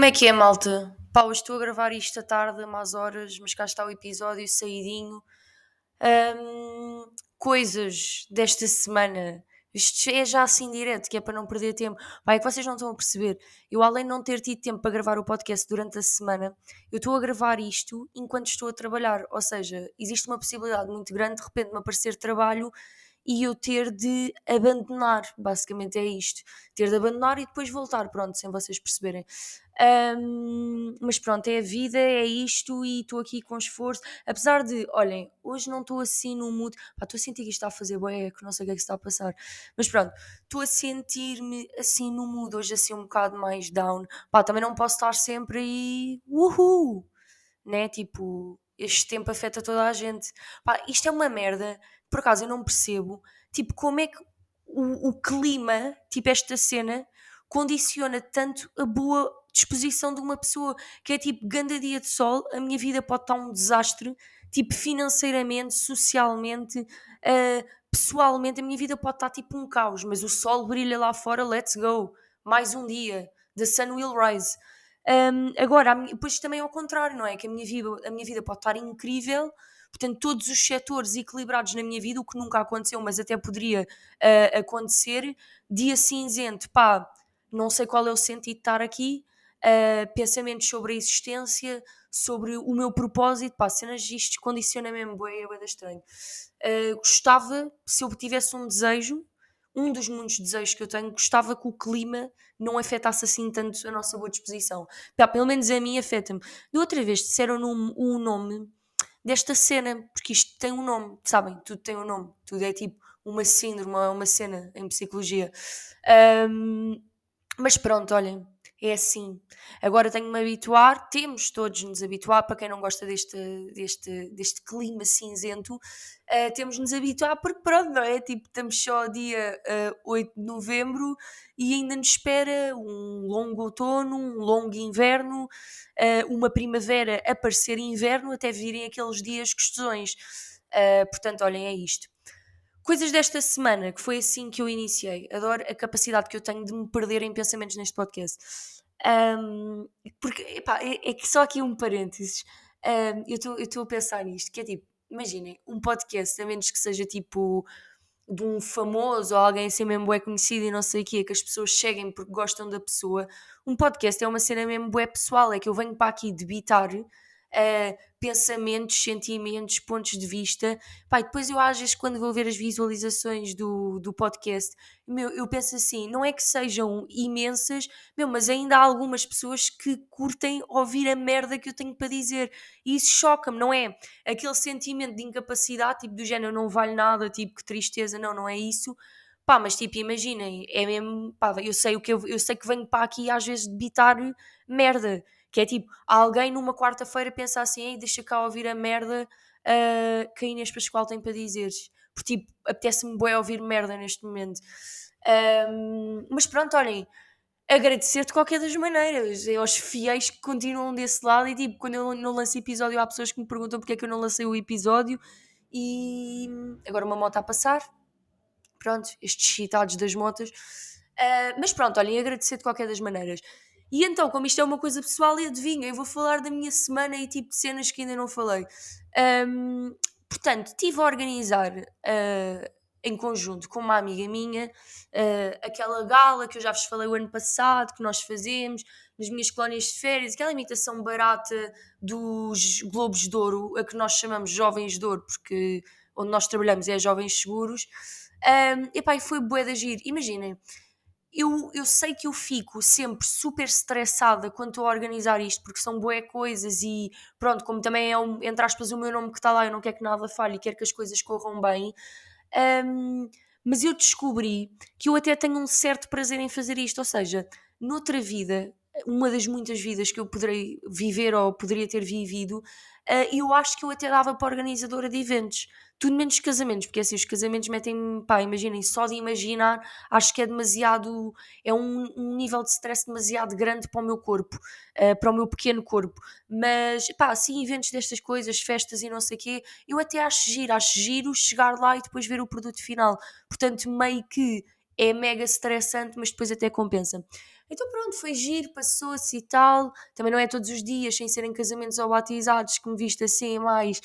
Como é que é, malta? Pá, hoje estou a gravar isto à tarde, umas horas, mas cá está o episódio saídinho. Ahm, coisas desta semana. Isto é já assim direto, que é para não perder tempo. Pá, é que vocês não estão a perceber. Eu, além de não ter tido tempo para gravar o podcast durante a semana, eu estou a gravar isto enquanto estou a trabalhar. Ou seja, existe uma possibilidade muito grande de repente me aparecer trabalho e eu ter de abandonar, basicamente é isto, ter de abandonar e depois voltar, pronto, sem vocês perceberem. Um, mas pronto, é a vida, é isto e estou aqui com esforço. Apesar de, olhem, hoje não estou assim no mood, estou a sentir que isto está a fazer bué, que não sei o que é que está a passar, mas pronto, estou a sentir-me assim no mood, hoje assim um bocado mais down. Pá, também não posso estar sempre aí, uhul, né? Tipo, este tempo afeta toda a gente. Pá, isto é uma merda por acaso eu não percebo, tipo, como é que o, o clima, tipo, esta cena, condiciona tanto a boa disposição de uma pessoa, que é tipo, ganda dia de sol, a minha vida pode estar um desastre, tipo, financeiramente, socialmente, uh, pessoalmente, a minha vida pode estar tipo um caos, mas o sol brilha lá fora, let's go, mais um dia, the sun will rise. Um, agora, depois também ao contrário, não é? Que a minha vida, a minha vida pode estar incrível, Portanto, todos os setores equilibrados na minha vida, o que nunca aconteceu, mas até poderia uh, acontecer. Dia cinzento, pá, não sei qual é o sentido de estar aqui. Uh, pensamentos sobre a existência, sobre o meu propósito, pá, cenas isto condiciona mesmo, é bem estranho. Uh, gostava, se eu tivesse um desejo, um dos muitos desejos que eu tenho, gostava que o clima não afetasse assim tanto a nossa boa disposição. Pá, pelo menos a mim afeta-me. Outra vez disseram um, um nome desta cena, porque isto tem um nome, sabem? Tudo tem um nome, tudo é tipo uma síndrome, uma cena em psicologia. Um, mas pronto, olhem, é assim. Agora tenho de me habituar, temos todos nos habituar, para quem não gosta deste, deste, deste clima cinzento, uh, temos de nos habituar, porque pronto, não é? Tipo, estamos só dia uh, eh, 8 de novembro e ainda nos espera um longo outono, um longo inverno, uh, uma primavera a parecer inverno, até virem aqueles dias questões. Uh, portanto, olhem, é isto. Coisas desta semana, que foi assim que eu iniciei. Adoro a capacidade que eu tenho de me perder em pensamentos neste podcast. Um, porque, epá, é, é, que só aqui um parênteses. Um, eu estou a pensar nisto, que é tipo, imaginem, um podcast, a menos que seja tipo de um famoso ou alguém assim mesmo é conhecido e não sei o quê, que as pessoas cheguem porque gostam da pessoa. Um podcast é uma cena mesmo bué pessoal, é que eu venho para aqui debitar uh, pensamentos, sentimentos, pontos de vista. Pai, depois eu às vezes quando vou ver as visualizações do, do podcast, meu, eu penso assim, não é que sejam imensas, meu, mas ainda há algumas pessoas que curtem ouvir a merda que eu tenho para dizer. E isso choca-me, não é? Aquele sentimento de incapacidade, tipo do género, não vale nada, tipo que tristeza, não, não é isso. Pá, mas tipo, imaginem, é mesmo, pá, eu sei o que eu, eu sei que venho para aqui às vezes debitar merda que é tipo, alguém numa quarta-feira pensa assim, Ei, deixa cá ouvir a merda uh, que a Inês Pascoal tem para dizer. Porque tipo, apetece-me bem ouvir merda neste momento. Um, mas pronto, olhem, agradecer de qualquer das maneiras. Aos fiéis que continuam desse lado e tipo, quando eu não lanço episódio há pessoas que me perguntam porque é que eu não lancei o episódio e agora uma moto a passar. Pronto, estes citados das motas. Uh, mas pronto, olhem, agradecer de qualquer das maneiras. E então, como isto é uma coisa pessoal, adivinha, eu vou falar da minha semana e tipo de cenas que ainda não falei. Um, portanto, estive a organizar uh, em conjunto com uma amiga minha uh, aquela gala que eu já vos falei o ano passado, que nós fazemos nas minhas colónias de férias, aquela imitação barata dos Globos de Ouro, a que nós chamamos Jovens de Ouro, porque onde nós trabalhamos é Jovens Seguros. Um, epá, e foi bué de agir. Imaginem, eu, eu sei que eu fico sempre super estressada quando estou a organizar isto, porque são boé coisas e pronto, como também é, um, entre aspas, o meu nome que está lá, eu não quero que nada falhe quero que as coisas corram bem. Um, mas eu descobri que eu até tenho um certo prazer em fazer isto, ou seja, noutra vida, uma das muitas vidas que eu poderei viver ou poderia ter vivido, uh, eu acho que eu até dava para organizadora de eventos tudo menos casamentos, porque assim, os casamentos metem-me, pá, imaginem, só de imaginar, acho que é demasiado, é um, um nível de stress demasiado grande para o meu corpo, uh, para o meu pequeno corpo, mas, pá, assim, eventos destas coisas, festas e não sei o quê, eu até acho giro, acho giro chegar lá e depois ver o produto final, portanto, meio que é mega estressante, mas depois até compensa. Então pronto, foi giro, passou-se e tal. Também não é todos os dias, sem serem casamentos ou batizados, que me visto assim mais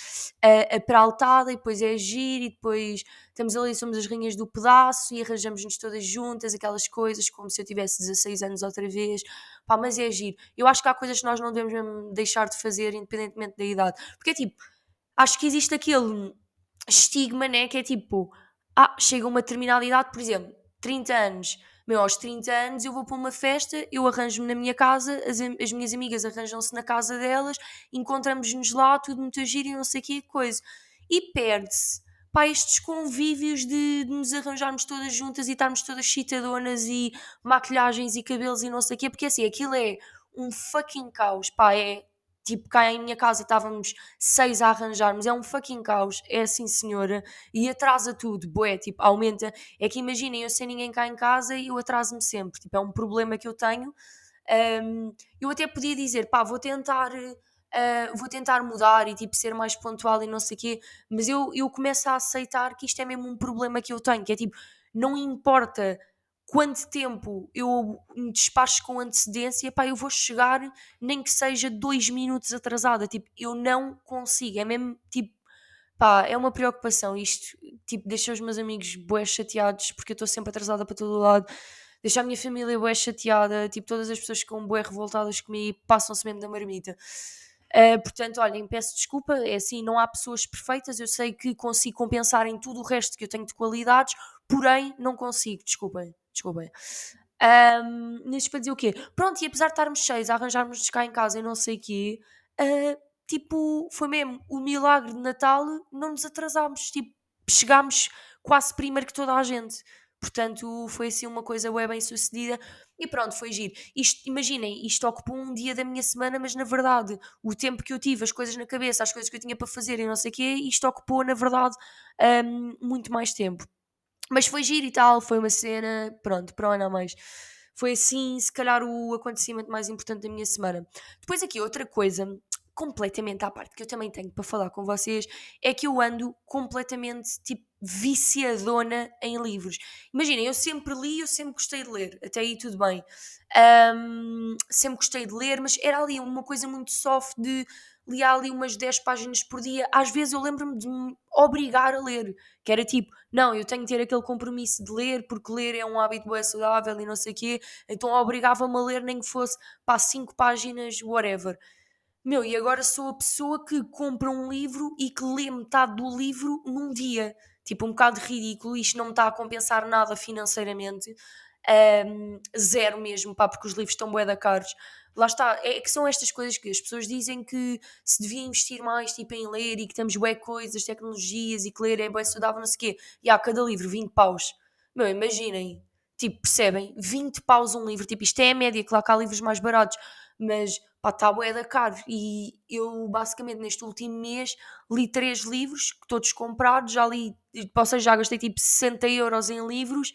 uh, peraltada e depois é giro e depois estamos ali, somos as rainhas do pedaço e arranjamos-nos todas juntas, aquelas coisas, como se eu tivesse 16 anos outra vez. Pá, mas é giro. Eu acho que há coisas que nós não devemos mesmo deixar de fazer, independentemente da idade. Porque é tipo, acho que existe aquele estigma, né? Que é tipo, ah, chega uma determinada idade, por exemplo, 30 anos. Meu, aos 30 anos eu vou para uma festa, eu arranjo-me na minha casa, as, as minhas amigas arranjam-se na casa delas, encontramos-nos lá, tudo muito giro e não sei que coisa. E perde-se, pá, estes convívios de, de, nos arranjarmos todas juntas e estarmos todas chitadonas e maquilhagens e cabelos e não sei o quê, porque assim, aquilo é um fucking caos, pá, é Tipo, cá em minha casa estávamos seis a arranjarmos, é um fucking caos, é assim senhora, e atrasa tudo, boé, tipo, aumenta. É que imaginem, eu sem ninguém cá em casa e eu atraso-me sempre, tipo, é um problema que eu tenho. Um, eu até podia dizer, pá, vou tentar, uh, vou tentar mudar e tipo ser mais pontual e não sei o quê, mas eu, eu começo a aceitar que isto é mesmo um problema que eu tenho, que é tipo, não importa quanto tempo eu me despacho com antecedência, pá, eu vou chegar nem que seja dois minutos atrasada, tipo, eu não consigo, é mesmo, tipo, pá, é uma preocupação isto, tipo, deixa os meus amigos bué chateados, porque eu estou sempre atrasada para todo lado, deixa a minha família bué chateada, tipo, todas as pessoas ficam bué revoltadas comigo passam-se mesmo da marmita. Uh, portanto, olhem, peço desculpa, é assim, não há pessoas perfeitas, eu sei que consigo compensar em tudo o resto que eu tenho de qualidades, porém, não consigo, desculpem desculpem. Um, neste para dizer o quê? Pronto, e apesar de estarmos cheios, a arranjarmos cá em casa e não sei o quê, uh, tipo, foi mesmo o milagre de Natal, não nos atrasámos, tipo, chegámos quase primeiro que toda a gente. Portanto, foi assim uma coisa bem, bem sucedida e pronto, foi giro. Isto, imaginem, isto ocupou um dia da minha semana, mas na verdade, o tempo que eu tive, as coisas na cabeça, as coisas que eu tinha para fazer e não sei o quê, isto ocupou, na verdade, um, muito mais tempo. Mas foi giro e tal, foi uma cena, pronto, para o ano mais. Foi assim, se calhar, o acontecimento mais importante da minha semana. Depois, aqui, outra coisa completamente à parte que eu também tenho para falar com vocês é que eu ando completamente tipo viciadona em livros. Imaginem, eu sempre li, eu sempre gostei de ler, até aí tudo bem. Um, sempre gostei de ler, mas era ali uma coisa muito soft de lia ali umas 10 páginas por dia. Às vezes eu lembro-me de me obrigar a ler, que era tipo, não, eu tenho que ter aquele compromisso de ler, porque ler é um hábito bem saudável e não sei o quê, então obrigava-me a ler nem que fosse para 5 páginas, whatever. Meu, e agora sou a pessoa que compra um livro e que lê metade do livro num dia. Tipo, um bocado ridículo, isto não me está a compensar nada financeiramente. Um, zero mesmo, pá, porque os livros estão bué da caros lá está, é que são estas coisas que as pessoas dizem que se devia investir mais tipo, em ler e que temos bué coisas, tecnologias e que ler é bué saudável, não sei o quê. E há cada livro 20 paus. Meu, imaginem, tipo, percebem? 20 paus um livro, tipo, isto é a média, claro que há livros mais baratos, mas pá, está bué da caro. E eu, basicamente, neste último mês, li três livros, todos comprados, já li, ou seja, já gastei tipo 60 euros em livros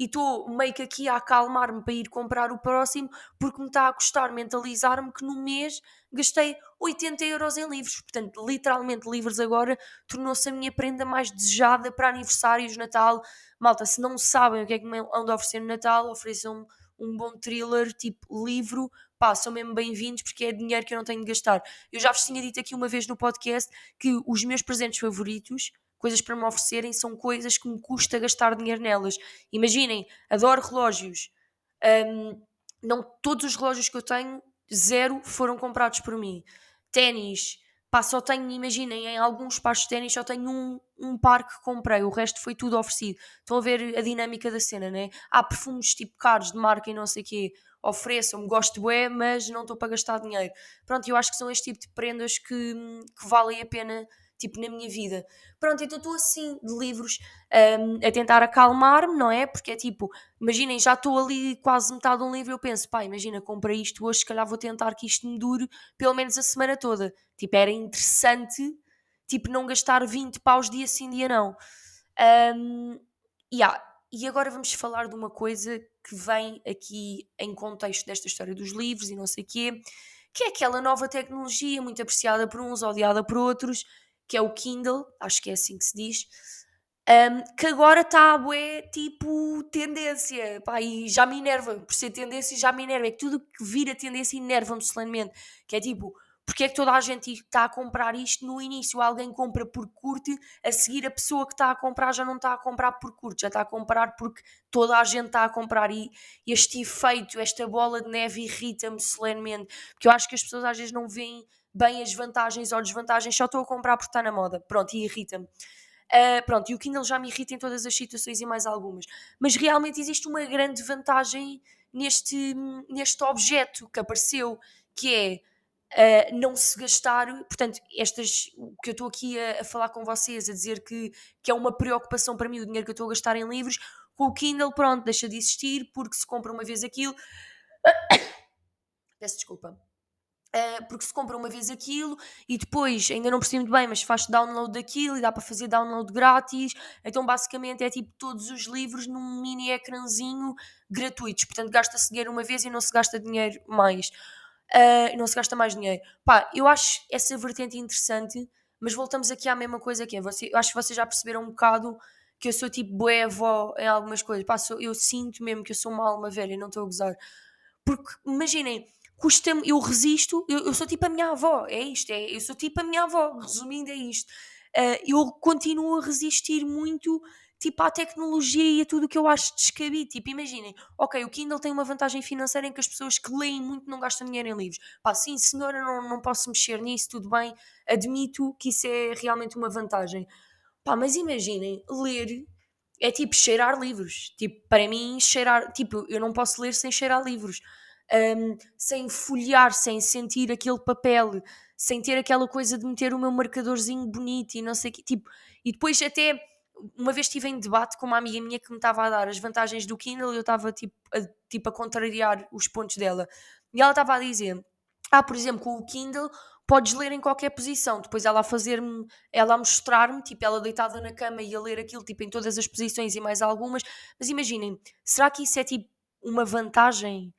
e estou meio que aqui a acalmar-me para ir comprar o próximo porque me está a custar mentalizar-me que no mês gastei 80 euros em livros. Portanto, literalmente, livros agora tornou-se a minha prenda mais desejada para aniversários, Natal. Malta, se não sabem o que é que me ando a oferecer no Natal, ofereçam um bom thriller, tipo livro, pá, são mesmo bem-vindos porque é dinheiro que eu não tenho de gastar. Eu já vos tinha dito aqui uma vez no podcast que os meus presentes favoritos coisas para me oferecerem são coisas que me custa gastar dinheiro nelas. Imaginem, adoro relógios. Um, não todos os relógios que eu tenho, zero, foram comprados por mim. Ténis, pá, só tenho, imaginem, em alguns pares de ténis só tenho um, um par que comprei, o resto foi tudo oferecido. Estão a ver a dinâmica da cena, né? Há perfumes tipo caros de marca e não sei o quê, ofereçam-me, gosto é, mas não estou para gastar dinheiro. Pronto, eu acho que são este tipo de prendas que, que valem a pena tipo, na minha vida. Pronto, então estou assim, de livros, um, a tentar acalmar-me, não é? Porque é tipo, imaginem, já estou ali quase metade de um livro eu penso, pá, imagina, comprei isto hoje, se calhar vou tentar que isto me dure pelo menos a semana toda. Tipo, era interessante, tipo, não gastar 20 paus dia sim, dia não. Um, yeah. E agora vamos falar de uma coisa que vem aqui em contexto desta história dos livros e não sei o quê, que é aquela nova tecnologia muito apreciada por uns, odiada por outros, que é o Kindle, acho que é assim que se diz. Um, que agora está bué, tipo, tendência, pá, e já me enerva, por ser tendência já me enerva, é que tudo que vira tendência enerva-me solenemente, que é tipo, porque é que toda a gente está a comprar isto no início, alguém compra por curte, a seguir a pessoa que está a comprar já não está a comprar por curte, já está a comprar porque toda a gente está a comprar e este efeito, esta bola de neve irrita-me solenemente, porque eu acho que as pessoas às vezes não veem bem as vantagens ou desvantagens, só estou a comprar porque está na moda, pronto, e irrita-me. Uh, pronto, e o Kindle já me irrita em todas as situações e mais algumas. Mas realmente existe uma grande vantagem neste, neste objeto que apareceu, que é Uh, não se gastar, portanto, estas que eu estou aqui a, a, falar com vocês, a dizer que, que é uma preocupação para mim o dinheiro que eu estou a gastar em livros, com o Kindle, pronto, deixa de existir porque se compra uma vez aquilo. Peço desculpa. Uh, porque se compra uma vez aquilo e depois, ainda não percebi muito bem, mas faz download daquilo e dá para fazer download grátis. Então, basicamente, é tipo todos os livros num mini ecrãzinho gratuitos. Portanto, gasta-se dinheiro uma vez e não se gasta dinheiro mais. Uh, não se gasta mais dinheiro. Pá, eu acho essa vertente interessante, mas voltamos aqui à mesma coisa que é. Você, eu acho que vocês já perceberam um bocado que eu sou tipo boé avó em algumas coisas. Pá, sou, eu sinto mesmo que eu sou uma alma velha, não estou a gozar. Porque, imaginem custa-me, eu resisto, eu, eu, sou tipo a minha avó, é isto, é, eu sou tipo a minha avó, resumindo é isto. Uh, eu continuo a resistir muito tipo à tecnologia e a tudo o que eu acho descabido. Tipo, imaginem, ok, o Kindle tem uma vantagem financeira em que as pessoas que leem muito não gastam dinheiro em livros. Pá, sim, senhora, não, não posso mexer nisso, tudo bem, admito que isso é realmente uma vantagem. Pá, mas imaginem, ler é tipo cheirar livros. Tipo, para mim, cheirar, tipo, eu não posso ler sem cheirar livros um, sem folhear, sem sentir aquele papel, sem ter aquela coisa de meter o meu marcadorzinho bonito e não sei o quê. Tipo, e depois até uma vez estive em debate com uma amiga minha que me estava a dar as vantagens do Kindle e eu estava tipo a, tipo, a contrariar os pontos dela. E ela estava a dizer: Ah, por exemplo, com o Kindle podes ler em qualquer posição. Depois ela a fazer-me, ela a mostrar-me, tipo, ela deitada na cama e a ler aquilo, tipo, em todas as posições e mais algumas. Mas imaginem, será que isso é tipo uma vantagem?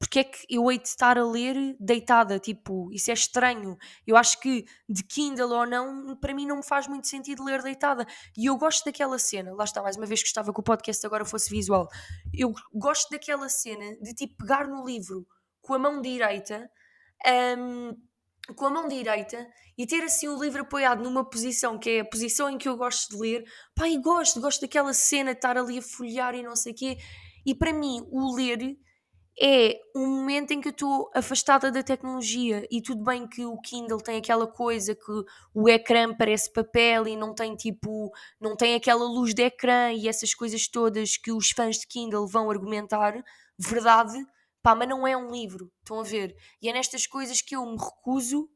Porque é que eu hei de estar a ler deitada? Tipo, isso é estranho. Eu acho que de Kindle ou não, para mim não me faz muito sentido ler deitada. E eu gosto daquela cena, lá está, mais uma vez gostava que o podcast agora fosse visual. Eu gosto daquela cena de tipo pegar no livro com a mão direita. Um, com a mão direita e ter assim o livro apoiado numa posição que é a posição em que eu gosto de ler, e gosto, gosto daquela cena de estar ali a folhear e não sei o quê. E para mim, o ler é um momento em que eu estou afastada da tecnologia e tudo bem que o Kindle tem aquela coisa que o ecrã parece papel e não tem tipo, não tem aquela luz de ecrã e essas coisas todas que os fãs de Kindle vão argumentar, verdade, pá, mas não é um livro, estão a ver? E é nestas coisas que eu me recuso,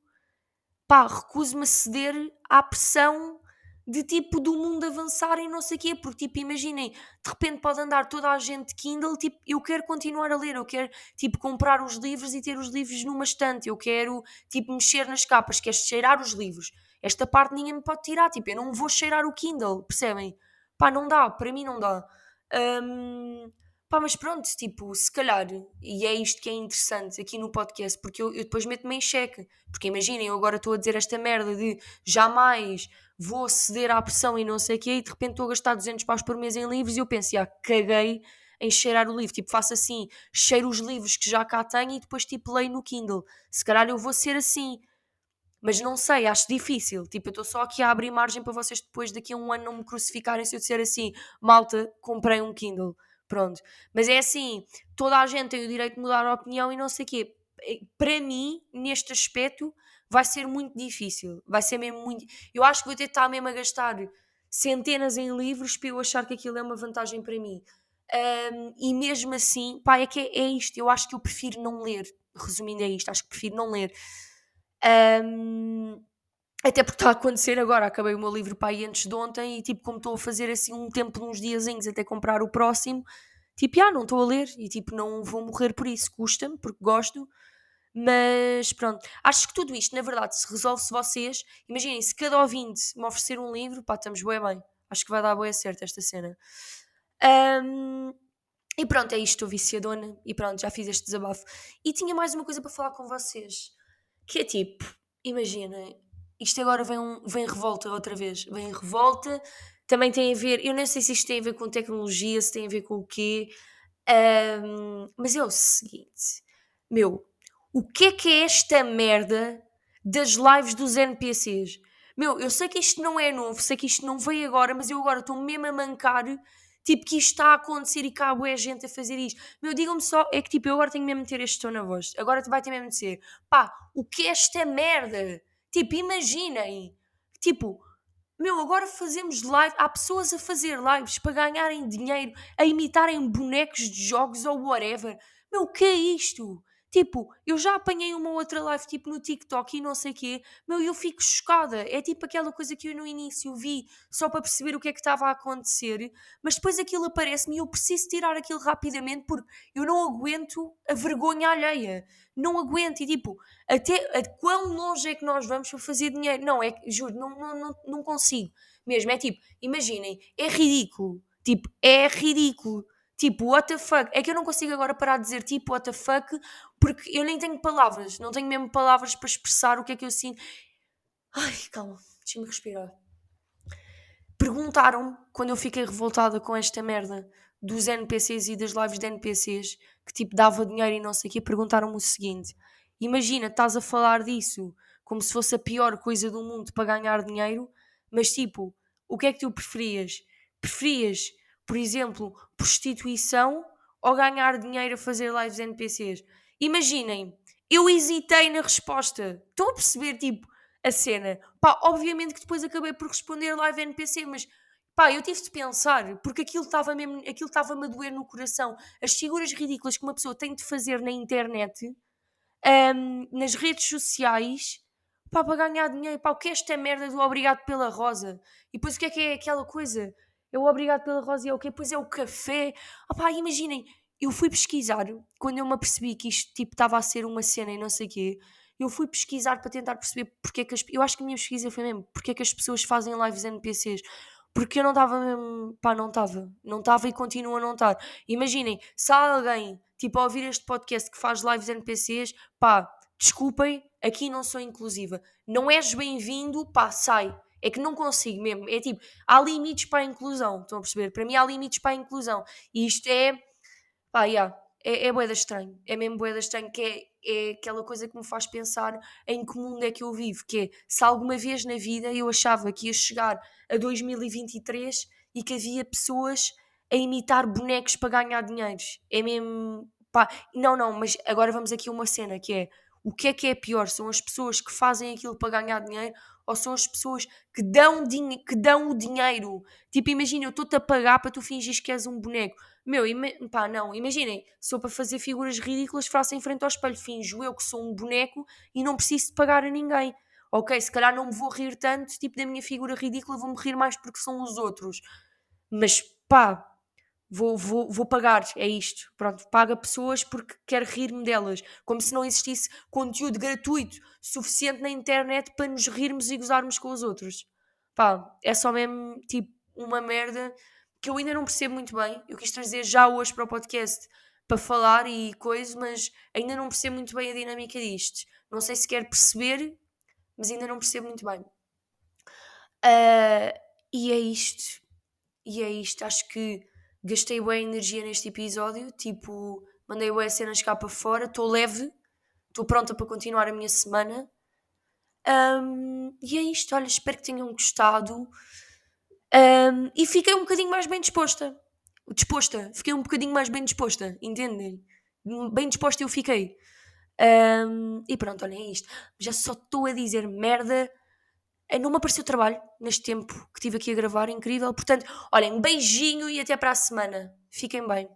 pá, recuso-me a ceder à pressão de tipo do mundo avançar e não sei o quê, porque tipo, imaginem, de repente pode andar toda a gente Kindle, tipo, eu quero continuar a ler, eu quero tipo comprar os livros e ter os livros numa estante, eu quero tipo mexer nas capas, quero cheirar os livros. Esta parte ninguém me pode tirar, tipo, eu não vou cheirar o Kindle, percebem? Pá, não dá, para mim não dá. Um, Pá, mas pronto, tipo, se calhar, e é isto que é interessante aqui no podcast, porque eu, eu depois meto-me em xeque. Porque imaginem, eu agora estou a dizer esta merda de jamais vou ceder à pressão e não sei o quê, e de repente estou a gastar 200 paus por mês em livros e eu penso, ah, caguei em cheirar o livro. Tipo, faço assim, cheiro os livros que já cá tenho e depois tipo leio no Kindle. Se calhar eu vou ser assim. Mas não sei, acho difícil. Tipo, eu estou só aqui a abrir margem para vocês depois daqui a um ano não me crucificarem se eu disser assim, malta, comprei um Kindle. Pronto. Mas é assim, toda a gente tem o direito de mudar a opinião e não sei o quê. Para mim, neste aspecto, vai ser muito difícil. Vai ser mesmo muito. Eu acho que vou ter que estar mesmo a gastar centenas em livros para eu achar que aquilo é uma vantagem para mim. Um, e mesmo assim, pá, é que é, é, isto. Eu acho que eu prefiro não ler. Resumindo, é isto. Acho que prefiro não ler. Um, até porque está a acontecer agora, acabei o meu livro aí antes de ontem e tipo, como estou a fazer assim um tempo de uns diazinhos até comprar o próximo, tipo, ah, não estou a ler e tipo, não vou morrer por isso, custa-me, porque gosto, mas pronto, acho que tudo isto, na verdade, se resolve se vocês, imaginem, se cada ouvinte me oferecer um livro, pá, estamos bem bem, acho que vai dar boa certo esta cena. Um, e pronto, é isto, estou viciadona e pronto, já fiz este desabafo. E tinha mais uma coisa para falar com vocês, que é tipo, imaginem, isto agora vem, um, vem revolta outra vez, vem revolta também tem a ver, eu não sei se isto tem a ver com tecnologia, se tem a ver com o quê, um, mas é o seguinte, meu, o que é que é esta merda das lives dos NPCs? Meu, eu sei que isto não é novo, sei que isto não veio agora, mas eu agora estou mesmo a mancar, tipo, que isto está a acontecer e cá é gente a fazer isto. Meu, digam-me só, é que tipo, eu agora tenho mesmo de ter este tom na voz. Agora vai ter mesmo de ser, pá, o que é esta merda? Tipo, imaginem, tipo, meu, agora fazemos live, há pessoas a fazer lives para ganharem dinheiro, a imitarem bonecos de jogos ou whatever. Meu, o que é isto? Tipo, eu já apanhei uma outra live, tipo no TikTok e não sei o quê, meu, eu fico chocada. É tipo aquela coisa que eu no início vi só para perceber o que é que estava a acontecer, mas depois aquilo aparece-me e eu preciso tirar aquilo rapidamente porque eu não aguento a vergonha alheia. Não aguento. E tipo, até a quão longe é que nós vamos para fazer dinheiro? Não, é juro, não, não, não, não consigo mesmo. É tipo, imaginem, é ridículo. Tipo, é ridículo. Tipo, what the fuck? É que eu não consigo agora parar de dizer tipo, what the fuck, porque eu nem tenho palavras, não tenho mesmo palavras para expressar o que é que eu sinto. Ai, calma, deixa-me respirar. Perguntaram-me, quando eu fiquei revoltada com esta merda dos NPCs e das lives de NPCs, que tipo dava dinheiro e não sei o quê, perguntaram-me o seguinte: Imagina, estás a falar disso como se fosse a pior coisa do mundo para ganhar dinheiro, mas tipo, o que é que tu preferias? Preferias por exemplo, prostituição ou ganhar dinheiro a fazer lives NPCs. Imaginem, eu hesitei na resposta. Estão a perceber, tipo, a cena? Pá, obviamente que depois acabei por responder live NPC, mas pá, eu tive de pensar, porque aquilo estava mesmo, aquilo estava-me a doer no coração. As figuras ridículas que uma pessoa tem de fazer na internet, um, nas redes sociais, pá, para ganhar dinheiro. Pá, o que é esta merda do obrigado pela rosa? E depois o que é que é aquela coisa? É o obrigado pela rosa e é o quê? Pois é o café. Opá, imaginem, eu fui pesquisar, quando eu me apercebi que isto tipo estava a ser uma cena e não sei o quê, eu fui pesquisar para tentar perceber porque é que as, eu acho que a minha pesquisa foi mesmo, porque é que as pessoas fazem lives NPCs. Porque eu não estava mesmo, pá, não estava, não estava e continua a não estar. Imaginem, se há alguém, tipo, a ouvir este podcast que faz lives NPCs, pá, desculpem, aqui não sou inclusiva. Não és bem-vindo, pá, sai é que não consigo mesmo. É tipo, há limites para a inclusão. Estão a perceber? Para mim há limites para a inclusão. E isto é. Pá, yeah, é, é boeda estranho. É mesmo boeda estranho. Que é, é aquela coisa que me faz pensar em que mundo é que eu vivo. Que é, se alguma vez na vida eu achava que ia chegar a 2023 e que havia pessoas a imitar bonecos para ganhar dinheiro. É mesmo. Pá, não, não, mas agora vamos aqui a uma cena que é o que é que é pior? São as pessoas que fazem aquilo para ganhar dinheiro ou são as pessoas que dão, que dão o dinheiro. Tipo, imagina, eu estou-te a pagar para tu fingires que és um boneco. Meu, pá, não, imaginem, sou para fazer figuras ridículas, faço em frente ao espelho, finjo eu que sou um boneco e não preciso de pagar a ninguém. Ok, se calhar não me vou rir tanto, tipo, da minha figura ridícula, vou-me rir mais porque são os outros. Mas, pá, vou, vou, vou pagar, é isto. Pronto, paga pessoas porque quer rir-me delas. Como se não existisse conteúdo gratuito suficiente na internet para nos rirmos e gozarmos com os outros. Pá, é só mesmo tipo uma merda que eu ainda não percebo muito bem. Eu quis trazer já hoje para o podcast para falar e coisa, mas ainda não percebo muito bem a dinâmica disto. Não sei se quer perceber, mas ainda não percebo muito bem. Uh, e é isto. E é isto. Acho que gastei bem energia neste episódio, tipo, mandei bem cenas cá para fora, estou leve, estou pronta para continuar a minha semana. Um, e é isto, olha, espero que tenham gostado. Um, e fiquei um bocadinho mais bem disposta. Disposta, fiquei um bocadinho mais bem disposta, entendem? Bem disposta eu fiquei. Um, e pronto, olhem é isto. Já só estou a dizer merda não me apareceu trabalho neste tempo que estive aqui a gravar, incrível. Portanto, olhem, beijinho e até para a semana. Fiquem bem.